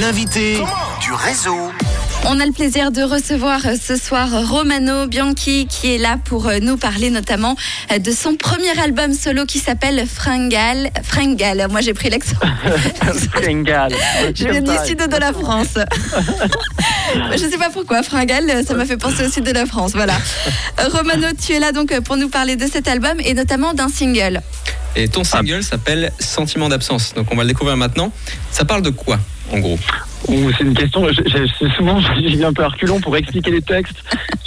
L'invité du réseau. On a le plaisir de recevoir euh, ce soir Romano Bianchi qui est là pour euh, nous parler notamment euh, de son premier album solo qui s'appelle Fringal. Fringal, moi j'ai pris l'accent. Fringal. Je viens du sud de la France. Je sais pas pourquoi, Fringal, ça m'a fait penser au sud de la France. Voilà. Romano, tu es là donc pour nous parler de cet album et notamment d'un single. Et ton single s'appelle Sentiment d'absence. Donc on va le découvrir maintenant. Ça parle de quoi, en gros C'est une question. je- je- souvent, je viens un peu à reculons pour expliquer les textes.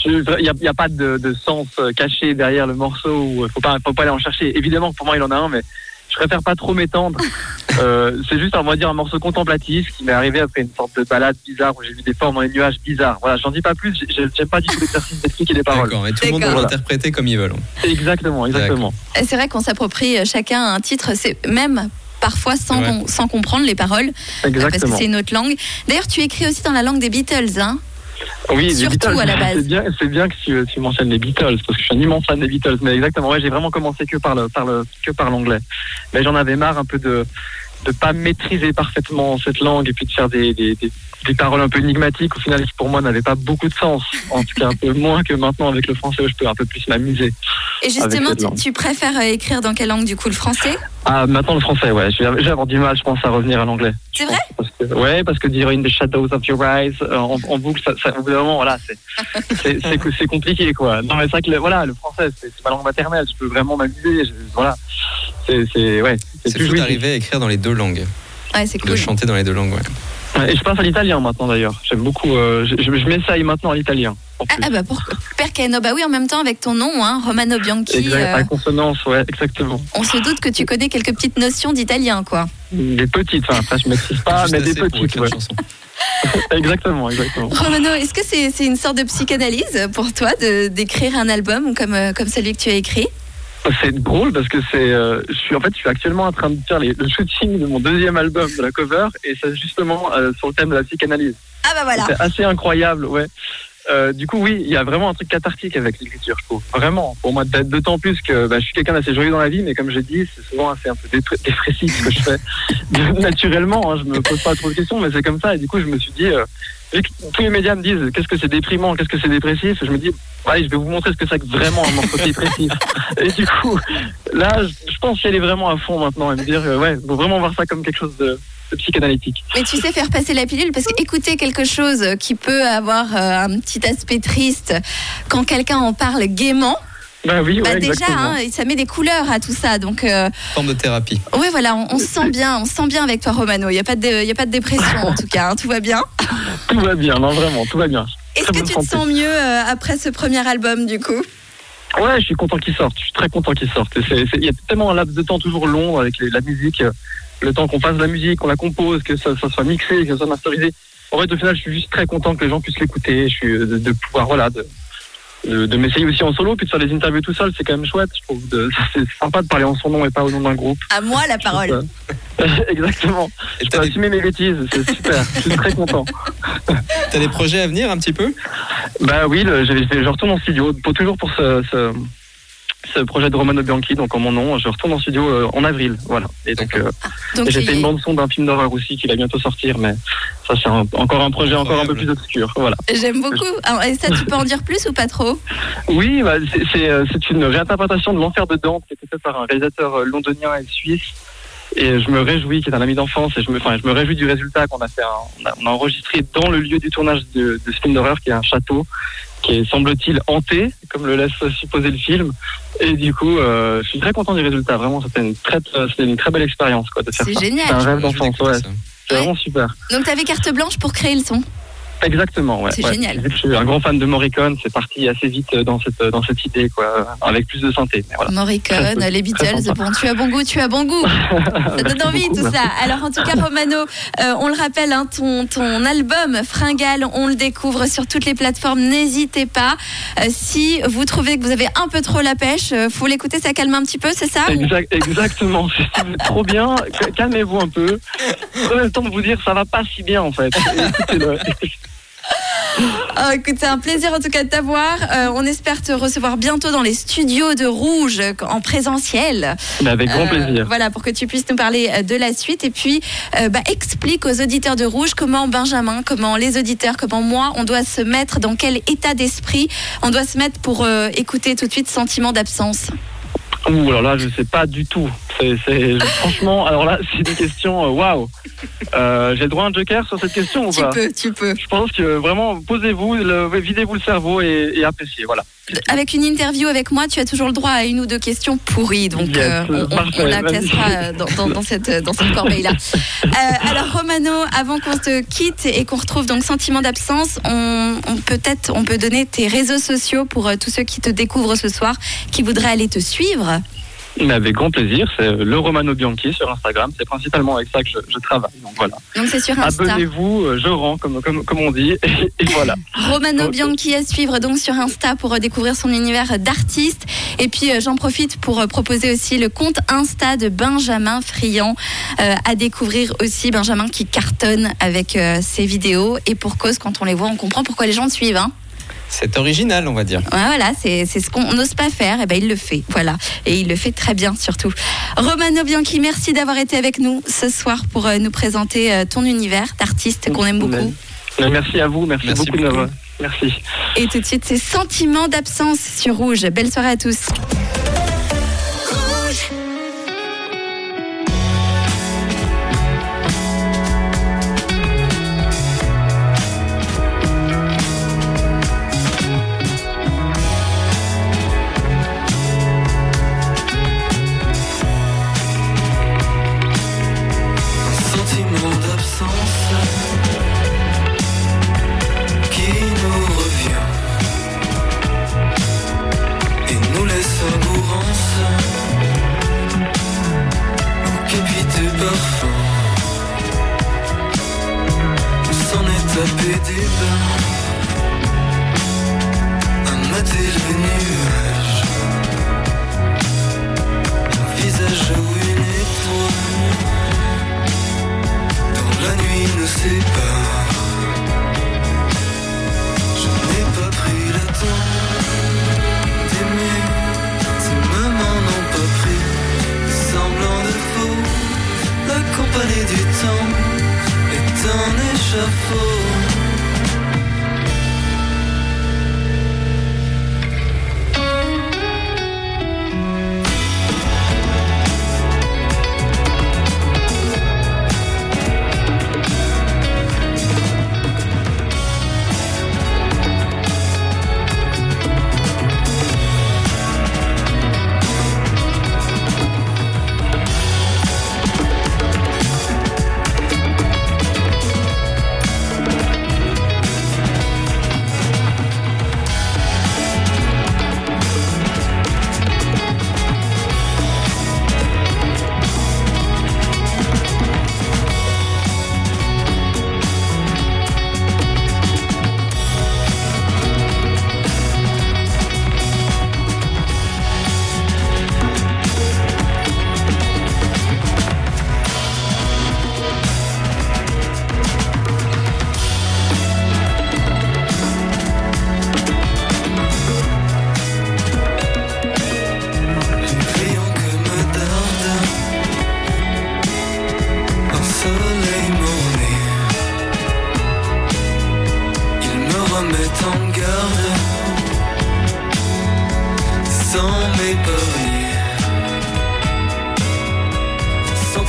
Il n'y a, pas de, de sens euh, caché derrière le morceau. Il faut pas, faut pas aller en chercher. Évidemment, pour moi, il en a un, mais je préfère pas trop m'étendre. Euh, c'est juste, on va dire, un morceau contemplatif qui m'est arrivé après une sorte de balade bizarre où j'ai vu des formes dans les nuages bizarres. Voilà, j'en dis pas plus. j'ai- J'aime pas du tout l'exercice d'expliquer les paroles. D'accord. Et tout le monde peut l'interpréter comme ils veulent. Exactement, exactement. C'est vrai qu'on s'approprie euh, chacun un titre, c'est même parfois sans, Ouais. com- sans comprendre les paroles, parce que Exactement. c'est une autre langue. D'ailleurs, tu écris aussi dans la langue des Beatles, hein Oui, les Surtout Beatles, à la base. C'est bien, que tu, tu mentionnes les Beatles parce que je suis un immense fan des Beatles. Mais exactement, ouais, j'ai vraiment commencé que par le, par le, que par l'anglais. Mais j'en avais marre un peu de de pas maîtriser parfaitement cette langue et puis de faire des, des, des, des paroles un peu énigmatiques au final qui pour moi n'avaient pas beaucoup de sens. En tout cas un peu moins que maintenant avec le français où je peux un peu plus m'amuser. Et justement, tu, préfères euh, écrire dans quelle langue du coup le français? Ah maintenant le français, ouais, je vais, je vais avoir du mal, je pense, à revenir à l'anglais. C'est vrai? Parce que, ouais, parce que dire in the shadows of your eyes euh, en, en boucle, ça, ça, au bout d'un moment, voilà, c'est compliqué, quoi. Non, mais c'est vrai que le, voilà, le français, c'est ma langue maternelle. Je peux vraiment m'amuser. Voilà, c'est c'est ouais, arrivé à écrire dans les deux langues. Ouais, c'est De cool. chanter dans les deux langues, ouais. Ouais, Et je passe à l'italien maintenant, d'ailleurs. J'aime beaucoup. euh, je m'essaye maintenant à l'italien. en Ah, ah bah pour perché no bah oui en même temps avec ton nom hein, Romano Bianchi Exact, euh, consonance, ouais, exactement. on se doute que tu connais quelques petites notions d'italien quoi. Des petites, enfin, après, je maîtrise pas, mais des petites, ouais. Exactement, exactement. Romano, est-ce que c'est c'est une sorte de psychanalyse pour toi de d'écrire un album comme euh, comme celui que tu as écrit? C'est drôle parce que c'est, euh, je suis en fait, je suis actuellement en train de faire les- le shooting de mon deuxième album de la cover et c'est justement euh, sur le thème de la psychanalyse. Ah bah voilà. C'est assez incroyable, ouais. Euh, du coup, oui, il y a vraiment un truc cathartique avec l'écriture, je trouve. Vraiment, pour moi, d'autant plus que bah, je suis quelqu'un d'assez joyeux dans la vie, mais comme j'ai dit, c'est souvent assez un peu dépr- dépressif ce que je fais naturellement. Hein, je me pose pas trop de questions, mais c'est comme ça. Et du coup, je me suis dit, euh, vu que tous les médias me disent qu'est-ce que c'est déprimant, qu'est-ce que c'est dépressif, je me dis, ouais, je vais vous montrer ce que c'est que vraiment un morceau dépressif. Et du coup, là, je, je pense y aller vraiment à fond maintenant et me dire, euh, ouais, faut vraiment voir ça comme quelque chose de psychanalytique. Mais tu sais faire passer la pilule parce qu'écouter quelque chose qui peut avoir euh, un petit aspect triste quand quelqu'un en parle gaiement, Bah oui, ouais, bah déjà hein, ça met des couleurs à tout ça donc euh, Forme de thérapie. ouais voilà on, on se sent bien on se sent bien avec toi Romano il y a pas de il y a pas de dépression en tout cas hein, tout va bien. Tout va bien, non, vraiment, tout va bien. Est-ce que tu te sens mieux euh, après ce premier album du coup? Ouais, je suis content qu'il sorte. Je suis très content qu'il sorte. Il y a tellement un laps de temps toujours long avec les- la musique, euh, le temps qu'on fasse la musique, qu'on la compose, que ça, ça soit mixé, que ça soit masterisé. En fait, au final, je suis juste très content que les gens puissent l'écouter. Je suis euh, de, de pouvoir, voilà, de, de, de m'essayer aussi en solo, puis de faire des interviews tout seul, c'est quand même chouette. Je trouve de- c'est sympa de parler en son nom et pas au nom d'un groupe. À moi la parole. Exactement. Et Je peux assumer mes bêtises, c'est super. je suis très content. t'as des projets à venir un petit peu? Bah oui, le- je, je- je retourne en studio, pour, toujours pour ce, ce, ce projet de Romano Bianchi, donc en mon nom, je retourne en studio euh, en avril, voilà. Et donc, euh, Donc et j'ai fait une bande son d'un film d'horreur aussi qui va bientôt sortir, mais ça c'est un- encore un projet encore un peu plus obscur, voilà. j'aime beaucoup. Alors, et ça tu peux en dire plus ou pas trop? Oui, bah, c'est- euh, c'est une réinterprétation de L'Enfer de Dante qui a été faite par un réalisateur londonien et suisse. Et je me réjouis, qui est un ami d'enfance, et je me, enfin, je me réjouis du résultat qu'on a fait. un- on, a, on a enregistré dans le lieu du tournage de, de ce film d'horreur, qui est un château, qui est, semble-t-il, hanté, comme le laisse supposer le film. Et du coup, euh, je suis très content du résultat. Vraiment, c'était une très, euh, c'était une très belle expérience, quoi, de faire C'est ça. génial. C'est un rêve d'enfance, ouais. C'est Ouais. vraiment super. Donc tu avais carte blanche pour créer le son. Exactement, ouais. C'est ouais. génial. Je suis un grand fan de Morricone, c'est parti assez vite euh, dans cette, dans cette idée, quoi, avec plus de voilà. Morricone, les Beatles, bon, tu as bon goût, tu as bon goût. Ça donne envie beaucoup, tout merci. ça. Alors en tout cas, Romano, euh, on le rappelle, hein, ton, ton album Fringal, on le découvre sur toutes les plateformes. N'hésitez pas. Euh, si vous trouvez que vous avez un peu trop la pêche, euh, faut l'écouter, ça calme un petit peu, c'est ça Exact, exactement, c'est trop bien. Cal- Calmez-vous un peu. Prenez le temps de vous dire ça va pas si bien en fait. Écoutez-le. Oh, écoute, c'est un plaisir en tout cas de t'avoir. Euh, on espère te recevoir bientôt dans les studios de Rouge en présentiel. Mais avec grand Euh, plaisir. Voilà, pour que tu puisses nous parler euh, de la suite. Et puis, euh, bah, explique aux auditeurs de Rouge comment Benjamin, comment les auditeurs, comment moi, on doit se mettre, dans quel état d'esprit on doit se mettre pour euh, écouter tout de suite Sentiment d'absence. Ouh, alors là, je sais pas du tout. C'est, c'est- franchement, alors là, c'est une question, euh, waouh. Euh, J'ai le droit à un joker sur cette question ou Tu pas? peux, tu peux. Je pense que vraiment, posez-vous, le- videz-vous le cerveau et, et appréciez. Voilà. Avec une interview avec moi, tu as toujours le droit à une ou deux questions pourries. Donc, Yes, euh, on, on- parfait, on la classera euh, dans, dans- dans cette, dans cette corbeille-là. Euh, alors, Romano, avant qu'on te quitte et qu'on retrouve donc Sentiment d'absence, on, on peut-être on peut donner tes réseaux sociaux pour euh, tous ceux qui te découvrent ce soir, qui voudraient aller te suivre. Mais avec grand plaisir. C'est le Romano Bianchi sur Instagram. C'est principalement avec ça que je, je travaille. Donc voilà. Donc, c'est sur Insta. Abonnez-vous, euh, je rends, comme, comme, comme on dit. Et, et voilà. Romano. Bianchi à suivre donc sur Insta pour euh, découvrir son univers d'artiste. Et puis euh, j'en profite pour euh, proposer aussi le compte Insta de Benjamin Friand euh, à découvrir aussi. Benjamin qui cartonne avec euh, ses vidéos et pour cause quand on les voit on comprend pourquoi les gens le suivent. Hein. C'est original, on va dire. Ouais, voilà, c'est c'est ce qu'on n'ose pas faire, et ben il le fait, voilà, et il le fait très bien surtout. Romano Bianchi, merci d'avoir été avec nous ce soir pour euh, nous présenter euh, ton univers d'artiste qu'on aime beaucoup. Mais merci à vous. Merci, Merci beaucoup. beaucoup. Merci. Et tout de suite, c'est Sentiments d'absence sur Rouge. Belle soirée à tous.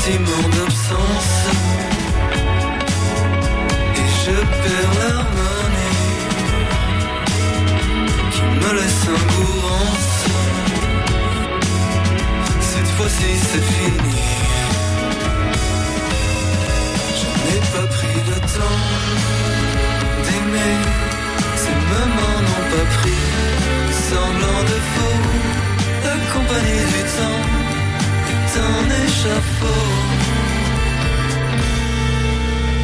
Sentiment d'absence Et je perds l'harmonie Qui me laisse un bourrance cette fois-ci c'est fini. Je n'ai pas pris le temps d'aimer. Ces moments n'ont pas pris semblant de faux. La compagnie du temps un échafaud.